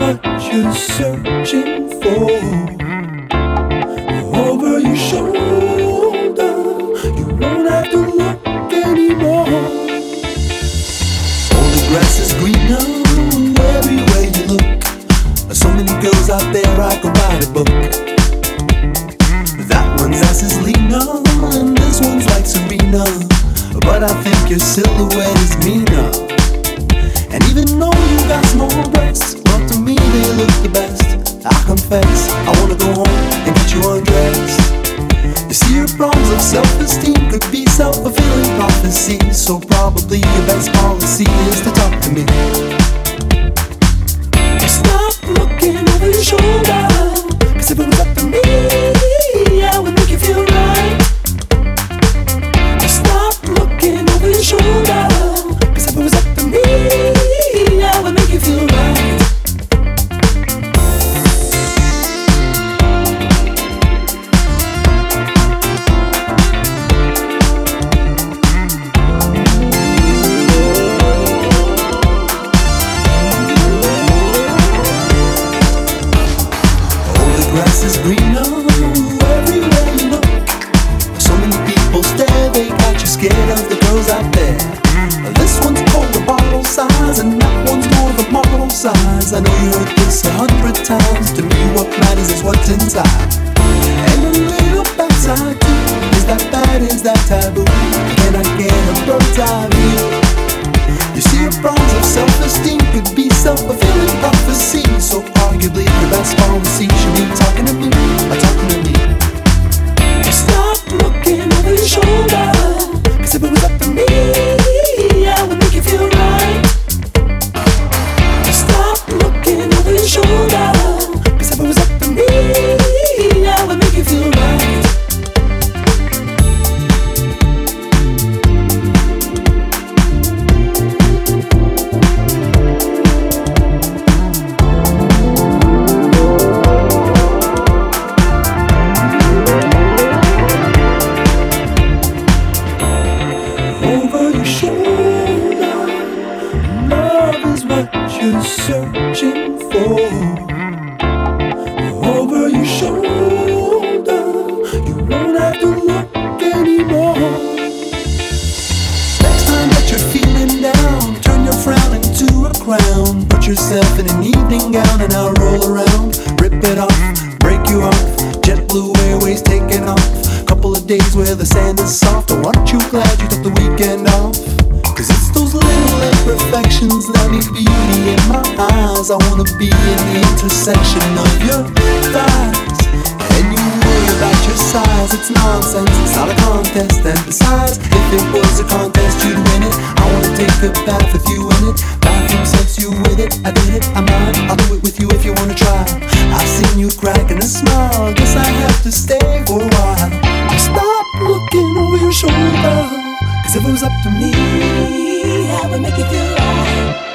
you're searching for. Over your shoulder, you won't have to look anymore. All the grass is greener everywhere you look. There's So many girls out there, I could write a book. That one's ass is leaner, and this one's like Serena. But I think your silhouette is meaner. I wanna go home and get you undressed. You see, your problems of self-esteem could be self-fulfilling prophecies. So probably your best Mm. This one's called the bottle size, and that one's more a model size. I know you heard this a hundred times. To me, what matters is what's inside. And a little backside too. Is that bad? Is that taboo? Can I get a bird's eye view? You see, your problems of self-esteem could be self-fulfilling prophecy. So arguably, the best policy should be searching for. Over your shoulder, you won't have to look anymore. Next time that you're feeling down, turn your frown into a crown. Put yourself in an evening gown and I'll roll around. Rip it off, break you off. Airways off. Couple of days where the sand is soft. Aren't you glad you took the weekend off? Cause it's those little imperfections that make beauty in my eyes. I wanna be in the intersection of your thighs. And you worry about your size, it's nonsense, it's not a contest. And besides, if it was a contest, you'd win it. I wanna take a bath with you in it. Bathroom sex, you with it. I did it, I'm might. I'll do it with you if you wanna try. I've seen you crack in a smile. Guess I have to stay for a while. Stop looking over your shoulder. Cause if it was up to me, I would make you feel right.